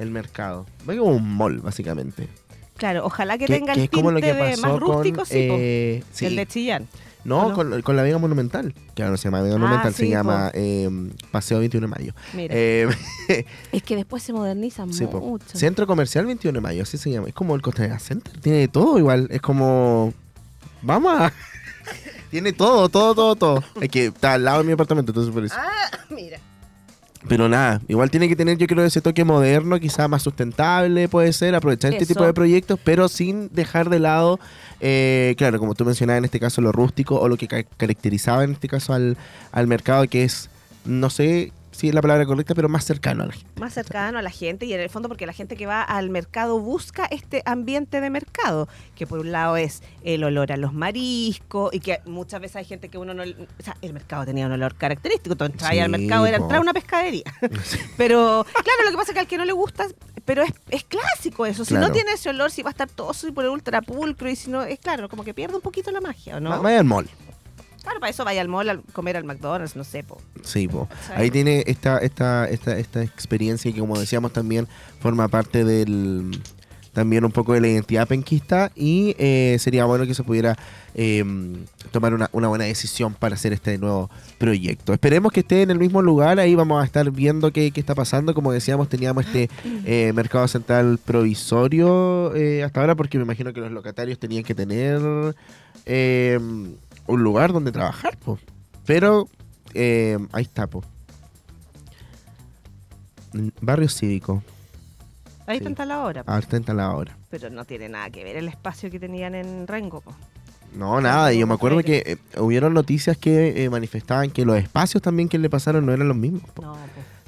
el mercado. Ve como un mall, básicamente. Claro, ojalá que Que- tenga que el es como lo tinte que de pasó más con, rústico, sí, po. eh, sí. el de Chillán. No. Con, con la Vega Monumental. Que ahora no se llama Vega Ah, Monumental, se sí, llama eh, Paseo 21 de Mayo. Mira. Eh, Es que después se modernizan sí, po. mucho. Centro Comercial 21 de Mayo, así se llama. Es como el Costanera Center, tiene de todo igual. Es como... Vamos a... tiene todo, todo, todo, todo. Es que está al lado de mi apartamento, entonces por eso. Ah, mira. Pero nada, igual tiene que tener, yo creo, ese toque moderno, quizá más sustentable, puede ser, aprovechar este tipo de proyectos, pero sin dejar de lado, eh, claro, como tú mencionabas en este caso, lo rústico o lo que ca- caracterizaba en este caso al, al mercado, que es, no sé si es la palabra correcta, pero más cercano a la gente. Más cercano a la gente y en el fondo porque la gente que va al mercado busca este ambiente de mercado, que por un lado es el olor a los mariscos y que muchas veces hay gente que uno no... O sea, el mercado tenía un olor característico, entrabas Sí, al mercado, era entrar a una pescadería. Pero claro, lo que pasa es que al que no le gusta, pero es, es clásico eso, si no tiene ese olor, si va a estar todo súper ultra pulcro y si no, es claro, como que pierde un poquito la magia, ¿o no? Va- Vaya al mall. Claro, para eso vaya al mall a comer al McDonald's, no sé, po. Sí, po. Ahí tiene esta, esta, esta, esta experiencia que como decíamos también forma parte del también un poco de la identidad penquista y eh, sería bueno que se pudiera eh, tomar una, una buena decisión para hacer este nuevo proyecto. Esperemos que esté en el mismo lugar, ahí vamos a estar viendo qué, qué está pasando. Como decíamos, teníamos este eh, mercado central provisorio eh, hasta ahora porque me imagino que los locatarios tenían que tener eh, un lugar donde trabajar, po. pero eh, ahí está, po. Mm, Barrio cívico. Ahí Sí. está la hora, po. Ah, está instalado ahora. pero no tiene nada que ver el espacio que tenían en Rengo, po. No, nada. y Yo me acuerdo que eh, hubieron noticias que eh, manifestaban que los espacios también que le pasaron no eran los mismos. po. No, po.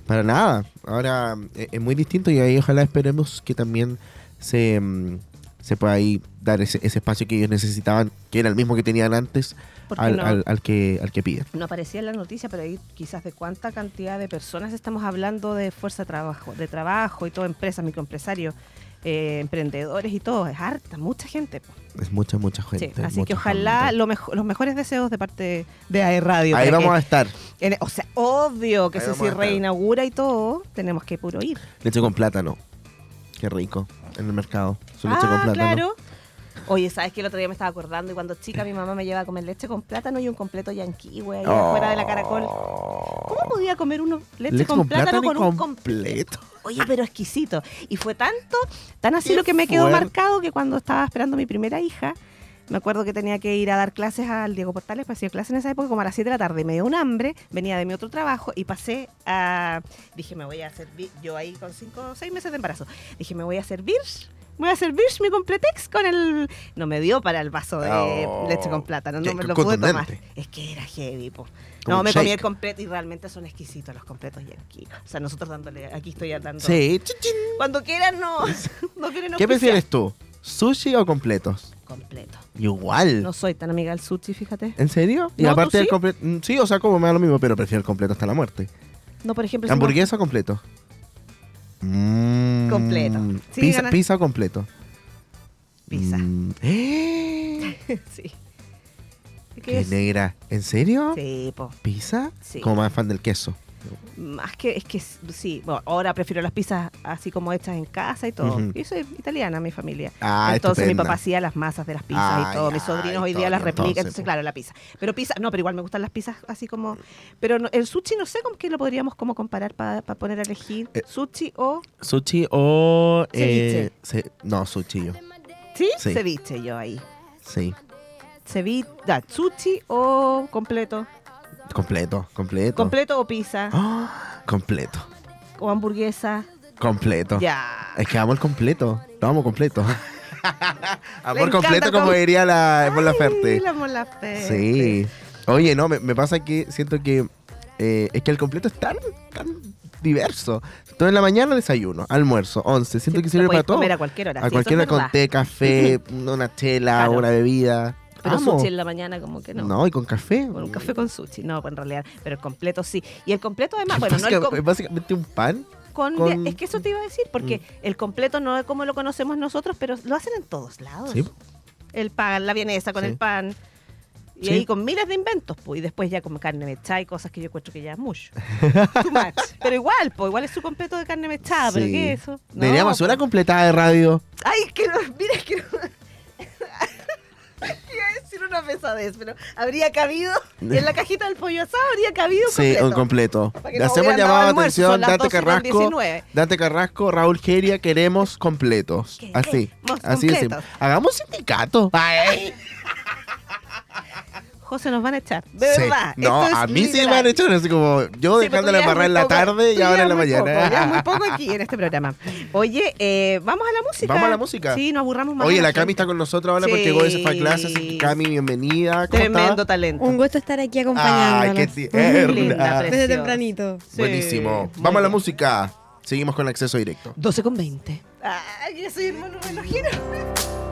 Para nada. Ahora eh, es muy distinto y ahí ojalá esperemos que también se, mm, se pueda ahí dar ese, ese espacio que ellos necesitaban, que era el mismo que tenían antes, al, no- al- al que, al que piden. No aparecía en la noticia, pero ahí quizás de cuánta cantidad de personas estamos hablando de fuerza de trabajo, de trabajo y todo, empresas, microempresarios, eh, emprendedores y todo. Es harta, mucha gente. Es mucha, mucha Sí, gente. así que ojalá lo mejo- los mejores deseos de parte de AE Radio. Ahí vamos que- a estar. en- o sea, obvio que si reinaugura y todo, tenemos que puro ir. Leche con plátano. Qué rico. En el mercado. Su leche ah, con plátano. claro. Oye, ¿sabes qué? El otro día me estaba acordando y cuando chica mi mamá me llevaba a comer leche con plátano y un completo yanqui, güey, ahí afuera de la caracol. ¿Cómo podía comer uno leche, Oh. Leche con, plátano, con un completo. Oye, pero exquisito. Y fue tanto, tan así lo que me quedó marcado que cuando estaba esperando a mi primera hija, me acuerdo que tenía que ir a dar clases al Diego Portales, pues hacía clases en esa época como a las 7 de la tarde. Me dio un hambre, venía de mi otro trabajo y pasé a... Dije, me voy a servir, yo ahí con 5 o 6 meses de embarazo, dije, me voy a servir, me voy a servir mi completex con el... No me dio para el vaso de Oh, leche con plátano, no me lo pude tomar. Es que era heavy, po. Como No, me comí shake. el completo y realmente son exquisitos los completos yankee. O sea, nosotros dándole, aquí estoy dando. Sí. Cuando quieran, no. no quieren ¿Qué prefieres tú? ¿Sushi o completos? Completo. Igual. No soy tan amiga del sushi, fíjate. ¿En serio? Y No, ¿tú aparte del sí? completo. mm, Sí, o sea, como me da lo mismo, pero prefiero el completo hasta la muerte. No, por ejemplo. si ¿Hamburguesa completo? Mm, Completo. Sí, pizza, gana- pizza completo? Pizza. Mm, ¡eh! no- sí. ¡Qué es- negra! ¿En serio? Sí, po. ¿Pizza? Sí. Como más fan del queso. Más que, es que sí. Bueno, ahora prefiero las pizzas así como hechas en casa y todo. Ujú. Yo soy italiana, mi familia. Ah, entonces estupenda. mi papá hacía las masas de las pizzas y todo. Mis sobrinos hoy día las replican. entonces, claro, la pizza. Pero pizza, no, pero igual me gustan las pizzas así como. Pero no- el sushi no sé con qué lo podríamos como comparar para poner a elegir. Eh, sushi o. ¿Sushi o...? eh, no, sushi yo. ¿Sí? Sí. Ceviche yo ahí. Sí. Ceviche, sushi o completo. Completo, completo. Completo o pizza. Ah, completo. O hamburguesa. Completo. Ya. Es que amo el completo. Lo amo completo. Amor completo, como com- diría la Mon Ay, Laferte. la Mon Laferte. Sí. Oye, no, me, me pasa que siento que eh, es que el completo es tan, tan diverso. Todo en la mañana desayuno, almuerzo, once. Siento Sí, que sirve para todo. comer a cualquier hora, A cualquier hora con té, café, una chela, Claro. una bebida. Pero Amo. sushi en la mañana como que no. No, y con café. Con un café con sushi, no, en realidad. Pero el completo sí. Y el completo además, bueno, no el com- es básicamente un pan. con, con- Es que eso te iba a decir, porque el completo no es como lo conocemos nosotros, pero lo hacen en todos lados. Sí. El pan, la vienesa con Sí. el pan. Y Sí. ahí con miles de inventos, pues. Y después ya como carne mechada y cosas que yo encuentro que ya es mucho. Too much. Pero igual, pues, igual es su completo de carne mechada, pero Sí. ¿qué es eso? No, Deberíamos hacer una pues. completada de radio. Ay, es que no, mira, es que no. A una pesadez, pero habría cabido en la cajita del pollo asado, habría cabido un Sí, un completo. Le no hacemos llamado son atención, Dante 12 con Carrasco, 19. Dante Carrasco, Raúl Geria, queremos completos. Así, así completos. Hagamos sindicato. Ay. José, nos van a echar. De Sí. verdad. No, esto es a mí sí me literal. han hecho así como yo Sí, ya barrar es en la poco. tarde y ahora en la mañana. poco, ya muy poco aquí en este programa. Oye, eh, vamos a la música. Vamos a la música. Sí, nos aburramos más. Oye, a la. Cami está con nosotros ahora Sí. porque llegó de ese fan clase, así que Cami, bienvenida. ¿Cómo Tremendo está? talento. Un gusto estar aquí acompañándonos. Ay, qué tierna. Linda, Desde tempranito. Buenísimo. Vamos a la música. Seguimos con acceso directo. 12 con 20. Ay, yo soy hermano relojero.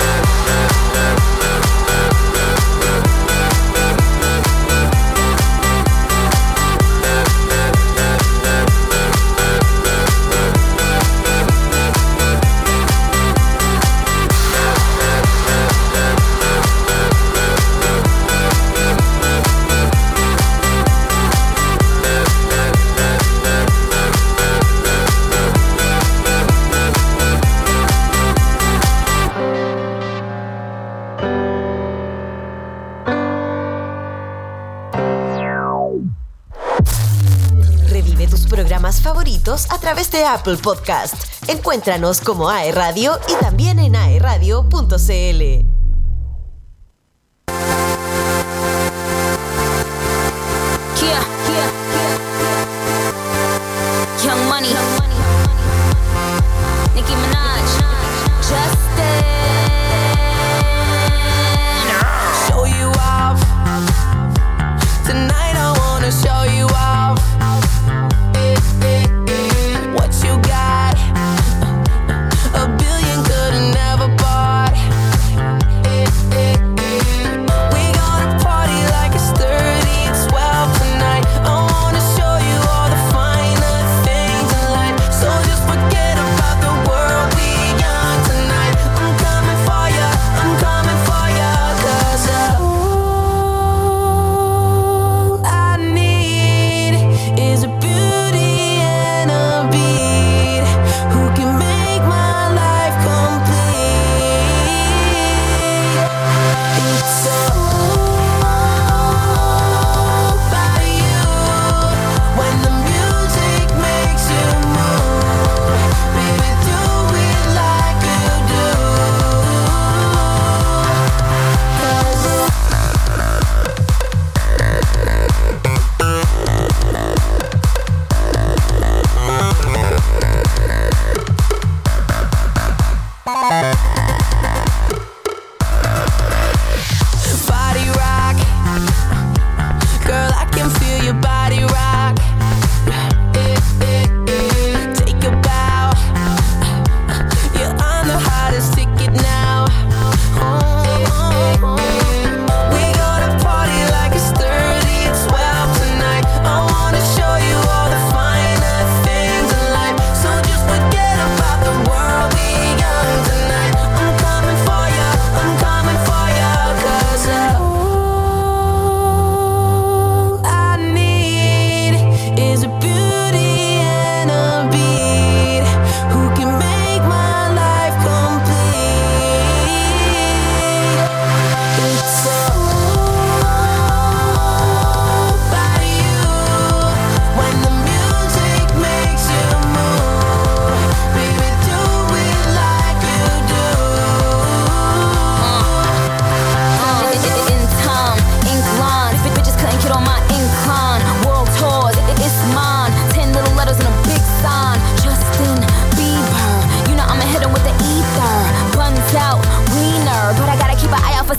través de Apple Podcast. Encuéntranos como AE Radio y también en aeradio.cl.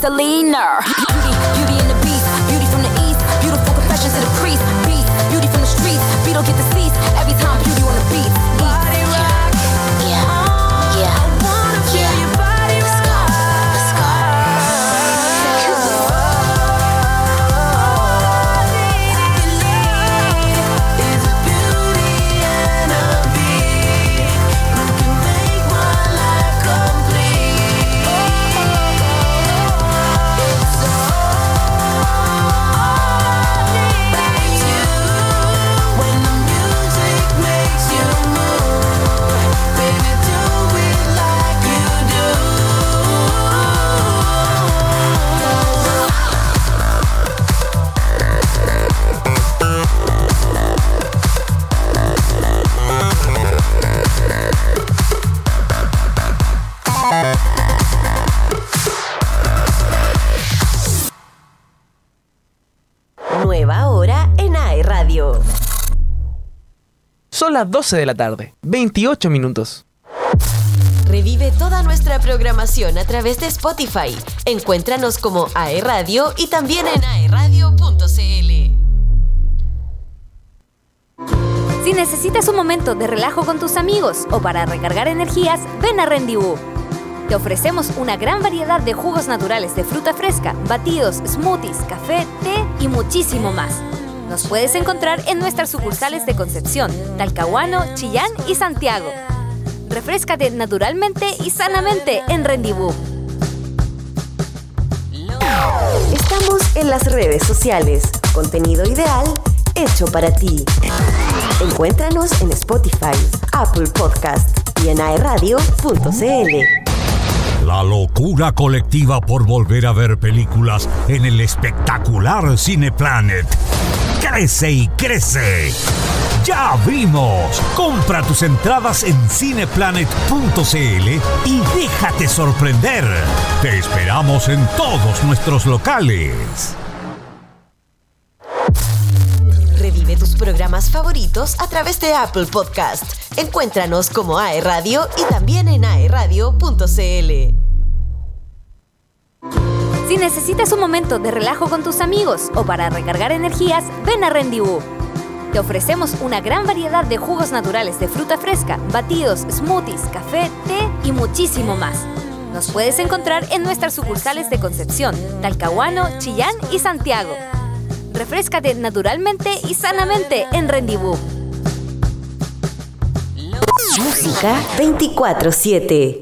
Selena. Son las 12 de la tarde, 28 minutos. Revive toda nuestra programación a través de Spotify. Encuéntranos como AE Radio y también en aeradio.cl. Si necesitas un momento de relajo con tus amigos o para recargar energías, ven a Rendibú. Te ofrecemos una gran variedad de jugos naturales de fruta fresca, batidos, smoothies, café, té y muchísimo más. Nos puedes encontrar en nuestras sucursales de Concepción, Talcahuano, Chillán y Santiago. Refrescate naturalmente y sanamente en Rendibú. Estamos en las redes sociales. Contenido ideal hecho para ti. Encuéntranos en Spotify, Apple Podcast y en aeradio.cl. La locura colectiva por volver a ver películas en el espectacular Cineplanet. Crece y crece. Ya vimos. Compra tus entradas en cineplanet.cl y déjate sorprender. Te esperamos en todos nuestros locales. Revive tus programas favoritos a través de Apple Podcast. Encuéntranos como AE Radio y también en aeradio.cl. Si necesitas un momento de relajo con tus amigos o para recargar energías, ven a Rendibú. Te ofrecemos una gran variedad de jugos naturales de fruta fresca, batidos, smoothies, café, té y muchísimo más. Nos puedes encontrar en nuestras sucursales de Concepción, Talcahuano, Chillán y Santiago. Refrescate naturalmente y sanamente en Rendibú. Música 24-7.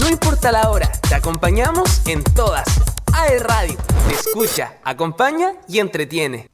No importa la hora, te acompañamos en todas. AE Radio. Escucha, acompaña y entretiene.